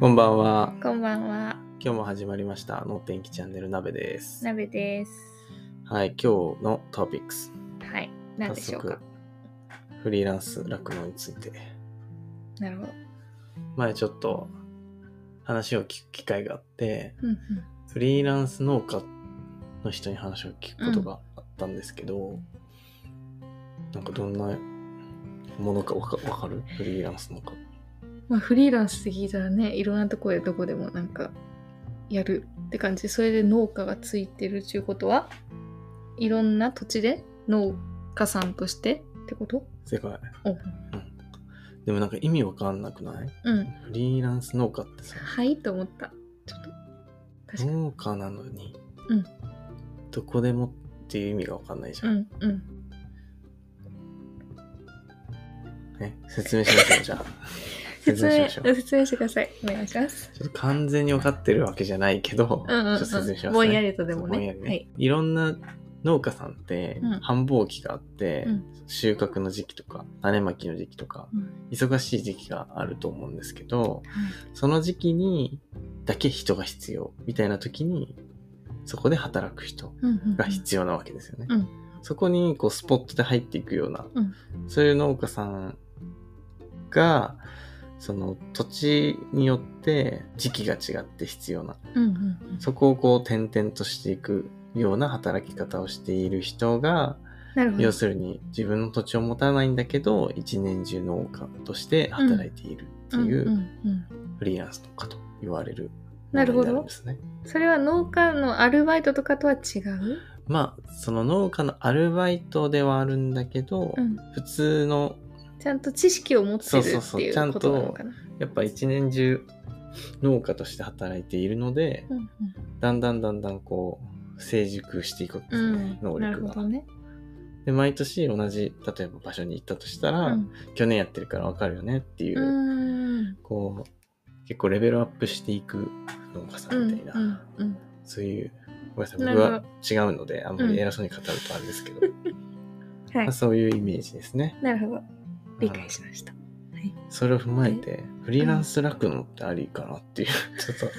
こんばんは。こんばんは。今日も始まりました。の天気チャンネル鍋です。鍋です。はい、今日のトピックス。はい。何でしょうか？フリーランス酪農について。なるほど。前ちょっと話を聞く機会があって、うんうん。フリーランス農家の人に話を聞くことがあったんですけど、なんかどんなものかわかわかる？フリーランス農家。まあフリーランスって聞いたらね、いろんなとこでどこでもなんかやるって感じで、それで農家がついてるっていうことは、いろんな土地で農家さんとしてってこと？正解。おうん。でもなんか意味わかんなくない？うん。フリーランス農家ってさ、はい？と思った。ちょっと。確かに。農家なのに、うんどこでもっていう意味がわかんないじゃ。うんんうん。ね、説明しましょう、じゃあ。説説明。説明してください。お願いします。ちょっと完全に分かってるわけじゃないけど、うんうん、ちょっと説明しますね。ぼんやりとでもね。ね。はいい、。ろんな農家さんってうん繁忙期があって、うん収穫の時期とか種まきの時期とかうん忙しい時期があると思うんですけどその時期にだけ人が必要みたいな時にそこで働く人うんうんうんが必要なわけですよね。うんそこにこうスポットで入っていくような、うんそういう農家さんがその土地によって時期が違って必要な。うんうんうん。そこをこう転々としていくような働き方をしている人が。要するに自分の土地を持たないんだけど、一年中農家として働いているっていううんフリーランス農家と言われるなるほど。それは農家のアルバイトとかとは違う、まあ、その農家のアルバイトではあるんだけど、うん、普通の、ちゃんと知識を持ってるそうそうそうっていちゃんうこととなのかな？やっぱ一年中農家として働いているので、うんだんだんだんだんこう、成熟していくんですよね、うん能力が。ね。で、毎年同じ、例えば場所に行ったとしたら、うん去年やってるからわかるよねっていう、うんこう、結構レベルアップしていく農家さうんんみたいな、うんうんそういう、ごめんなさい、僕は違うので、あんまり偉そうに語るとあれですけど、はいまあ、そういうイメージですね。なるほど。理解しました。はい、それを踏まえて、フリーランス酪農ってありかなっていう、ちょっ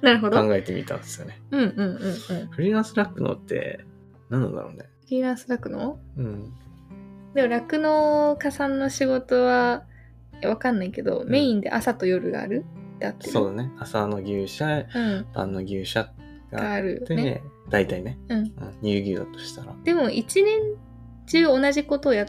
なるほど。と考えてみたんですよね。うんうんうんうん。フリーランス酪農って何なんだろうね。フリーランス酪農うん。でも酪農家さんの仕事はわかんないけど、んメインで朝と夜がある？ってあってるそうだね。朝の牛舎、うん。晩の牛舎ががあるよて、ね。大体ね、うん。うん乳牛だとしたら。でも一年中同じことをやっ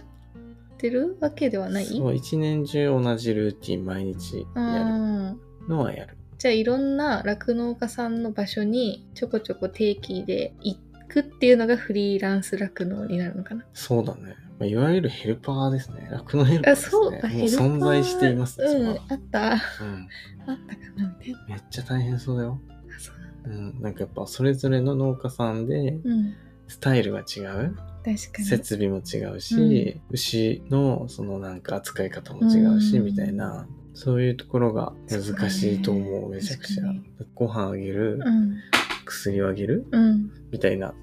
てるわけではない？そう、一年中同じルーティン毎日うやん。るのはやる。じゃあいろんな酪農家さんの場所にちょこちょこ定期で行くっていうのがフリーランス酪農になるのかな？そうだね。まあ、いわゆるヘルパーですね。酪農ヘルパーあ、ですね。そう、もう存在していますね、うん、あった。あはったかなみたいな。うん。めっちゃ大変そうだよ。あ、そうなんだ。うん。なんかやっぱそれぞれの農家さんで、うん。スタイルが違う。確かに。設備も違うし、牛のそのなんか扱い方も違うし、うんみたいな。そういうところが難しいと思う、ねめちゃくちゃ。ご飯あげる、うん。薬をあげるうん。みたいな。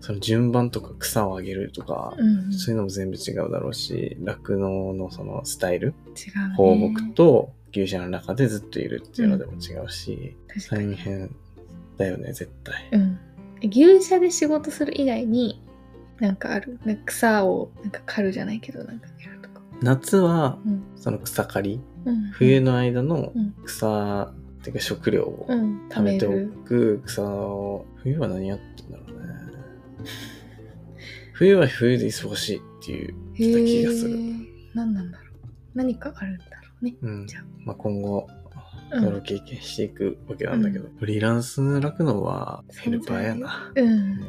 その順番とか草をあげるとか、うん。そういうのも全部違うだろうし、酪農のそのスタイル、違う、ね。放牧と牛舎の中でずっといるっていうのでも違うし。大変だよね、絶対。うん。牛舎で仕事する以外に、なんかある。なんか草をなんか刈るじゃないけど、なんかやるとか。夏はうん。その草刈り、うん、冬の間のうん草、っていうか食料をうん、貯めておる。く草を、冬は何やってんだろうね。冬は冬で忙しいっていう気がするー何なんだろう。何かあるんだろうね。うんじゃあ。まあ、今後、うんそれを経験していくわけなんだけど、フリーランス酪農はヘルパーやな。うん。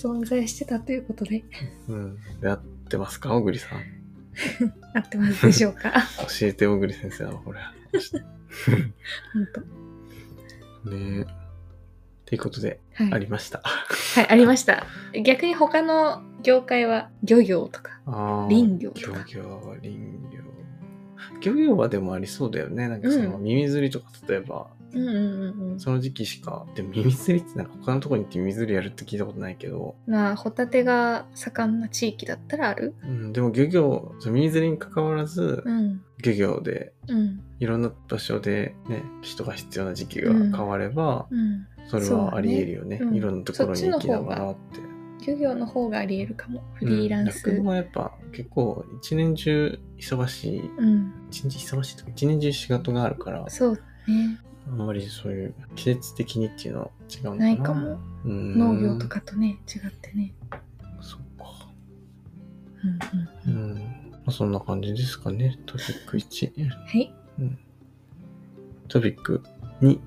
存在してたということで、うん。やってますか小栗さん？合ってますでしょうか？教えて小栗先生はこれ。本当。ねえ。っていうことで、はい。ありました。はい、ありました。逆に他の業界は漁業とか。林業と漁か業、林業。漁業はでもありそうだよね。なんかそのうん耳釣りとか例えばうんうんうんうん。その時期しか。でも耳釣りってなんか他のとこに行って耳釣りやるって聞いたことないけど、まあ、ホタテが盛んな地域だったらあるうん、でも漁業、その耳釣りに関わらず、うん。漁業でうん。いろんな場所でね、人が必要な時期が変われば、うん。それはあり得るよね。ねうんいろんなところに行きながらって。漁業の方があり得るかも。フリーランス。うん、はやっぱ結構一年中忙しい、うん。一日忙しいとか一年中仕事があるから、そうだね。あんまりそういう季節的にっていうのは違うのかな。ないかも。うん農業と。かとね、違ってね。そっか。うんう。うんん。まあ、そんな感じですかね。トピック1。はい。トピック2。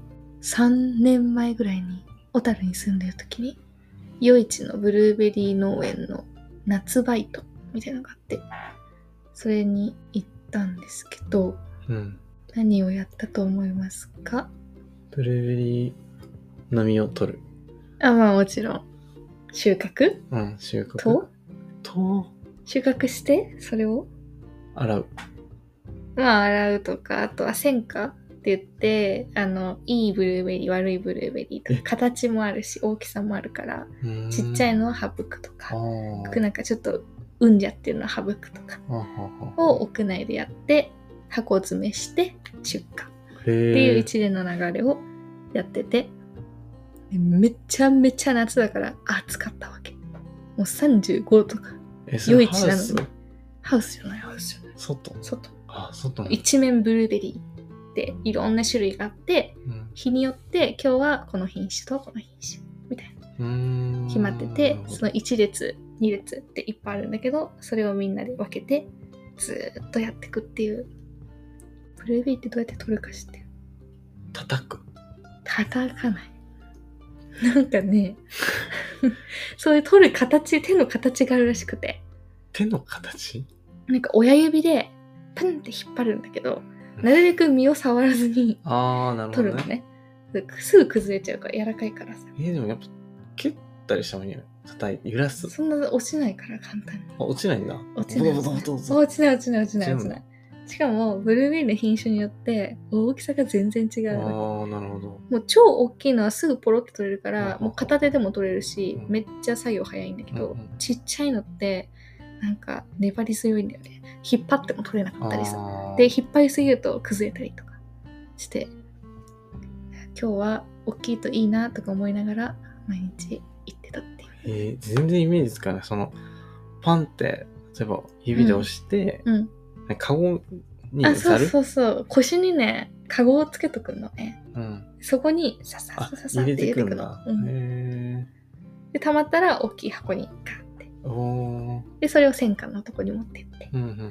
3年前ぐらいに小樽に住んでる時に夜市のブルーベリー農園の夏バイトみたいなのがあってそれに行ったんですけどうん。何をやったと思いますか？ブルーベリーの実を取る。あまあもちろん。収穫？うん、収穫。と？と、収穫して？それを？洗う。まあ洗うとかあとは選果って言ってあのいいブルーベリー悪いブルーベリーとかえ？形もあるし大きさもあるからちっちゃいいのは省くとかなんかちょっとうんじゃってるのは省くとかあははを屋内でやって箱詰めして出荷。っへていうえ。一連の流れをやってて。でめちゃめちゃ夏だから暑かったわけ。もう35度とか。夜市なのに。ハウス？ハウスじゃない。ハウスじゃない。外？外。あ、外の。一面ブルーベリーでいろんな種類があってうん。日によって今日はこの品種とこの品種みたいな。決まっててその1列2列っていっぱいあるんだけどそれをみんなで分けてずーっとやっていくっていうブルーベリーってどうやって取るか知ってる？叩く。叩かない。なんかね そういう取る形手の形があるらしくて。手の形？なんか親指でパンって引っ張るんだけどなるべく身を触らずにああ、なるほどね。取るのね。すぐ崩れちゃうから柔らかいからさ。えーでもやっぱ、蹴ったりしたのに叩いて、揺らす。そんな落ちないから簡単に。あ、落ちないんだ。落ちない。落ちない落ちない落ちないしかもブルーベリーの品種によって大きさが全然違う。のああ、なるほど。もう超大きいのはすぐポロって取れるからうん。もう片手でも取れるしうん。めっちゃ作業早いんだけどうんうんちっちゃいのってなんか粘り強いんだよね。引っ張っても取れなかったりさで引っ張りすぎると崩れたりとかして今日は大きいといいなとか思いながら毎日行ってたっていう。えー全然イメージつかない。その、パンって、例えば指で押して、うんカゴにあそうそうそう。腰にねカゴをつけとくのね。うん。そこにささあささ、さってて入れてくの。で溜まったら大きい箱にガーって。でそれを戦艦のとこに持ってって。うんうんうん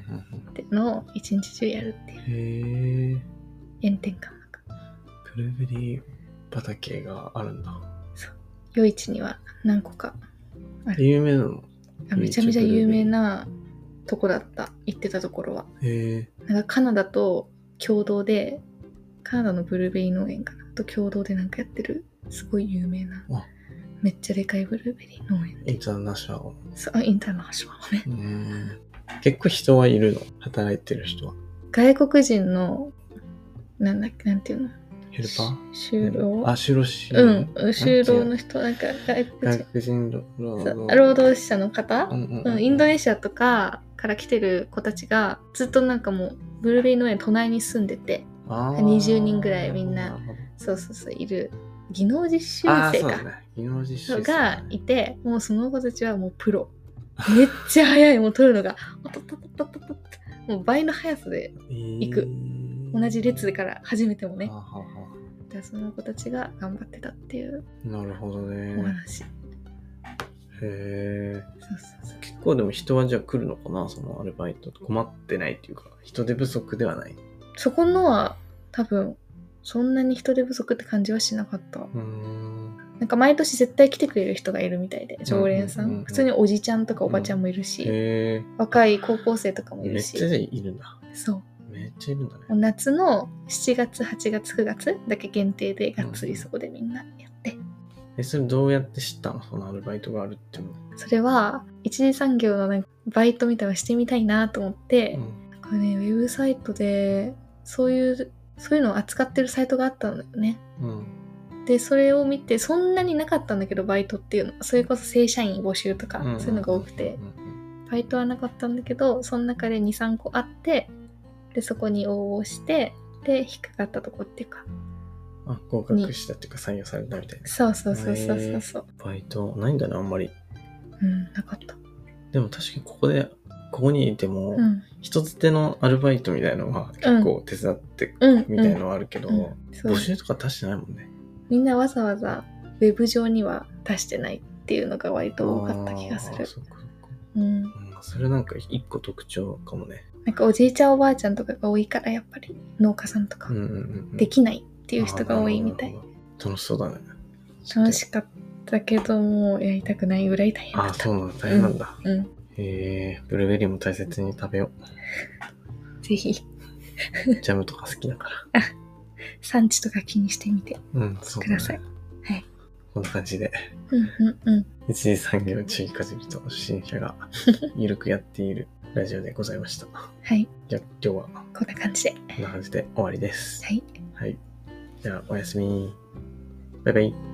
ってのを一日中やるっていう。うん。へえ。炎天下の中。ブルーベリー畑があるんだ。夜市には何個か有名なの？あめちゃめちゃ有名なとこだった行ってたところは。へえ。なんかカナダと共同でカナダのブルーベリー農園かな。と共同でなんかやってるすごい有名なあ。めっちゃでかいブルーベリー農園。インターナショナル。そうあインターナショナルね。うーん。結構人はいるの？働いてる人は。外国人のなんだっけなんていうの？ヘルパー？就労？あ、就労士。うん。就労の人なんか外国人。外国人労そう。働労働者の方？う、んうんう、うん。ん。インドネシアとかから来てる子たちがずっとなんかもうブルーベリー農園隣に住んでてあー。20人ぐらいみんなそうそうそういる技能実習生か、ね。技能実習生。がいてもうその子たちはもうプロ。めっちゃ速い。もう取るのがとっとっとっとっともう倍の速さで行く。同じ列から始めてもね。だその子たちが頑張ってたっていうあなるほどおね。話、へえ。結構でも人はじゃあ来るのかな？そのアルバイト困ってないっていうか人手不足ではない。そこのは多分そんなに人手不足って感じはしなかったうーん。なんか毎年絶対来てくれる人がいるみたいで常連さん,、うんうんうんうん普通におじちゃんとかおばちゃんもいるし、へえ。若い高校生とかもいるしめっちゃいるんだ。そうめっちゃいるんだね。夏の7月8月9月だけ限定でがっつりそこでみんなやって、え、それどうやって知ったの？そのアルバイトがあるっていうの。それは一次産業のなんかバイトみたいなのしてみたいなと思って、うんこれねウェブサイトでそういうそういうのを扱ってるサイトがあったんだよね。うん。で、それを見て、そんなになかったんだけど、バイトっていうのは。それこそ正社員募集とか、うんそういうのが多くて、バイトはなかったんだけど、その中で2、3個あって、で、そこに応募して、で、引っかかったとこっていうか。あ、合格したっていうか採用されたみたいな。そうそうそうそうそうそう。バイトないんだな、あんまり。うん、なかった。でも確かにここで、ここにいても、うん。人づてのアルバイトみたいのは結構手伝ってうん。みたいのはあるけど、募集とか出してないもんね。みんなわざわざウェブ上には出してないっていうのが割と多かった気がする。うん。うんそれなんか一個特徴かもね。なんかおじいちゃんおばあちゃんとかが多いからやっぱり農家さんとかうんうんうんうん。できないっていう人が多いみたい楽しそうだね。楽しかったけどもうやりたくないぐらい大変だああ、った。そうなんだ。大変なんだ。うん。へえ、ブルーベリーも大切に食べよぜひう。ジャムとか好きだから。産地とか気にしてみてうん、そうください。はい。こんな感じで、うんうんうん。一次産業地域かじりと初心者が ゆるくやっているラジオでございました。はい。じゃあ今日はこんな感じで。こんな感じで終わりです。はい。はい。じゃあおやすみ。バイバイ。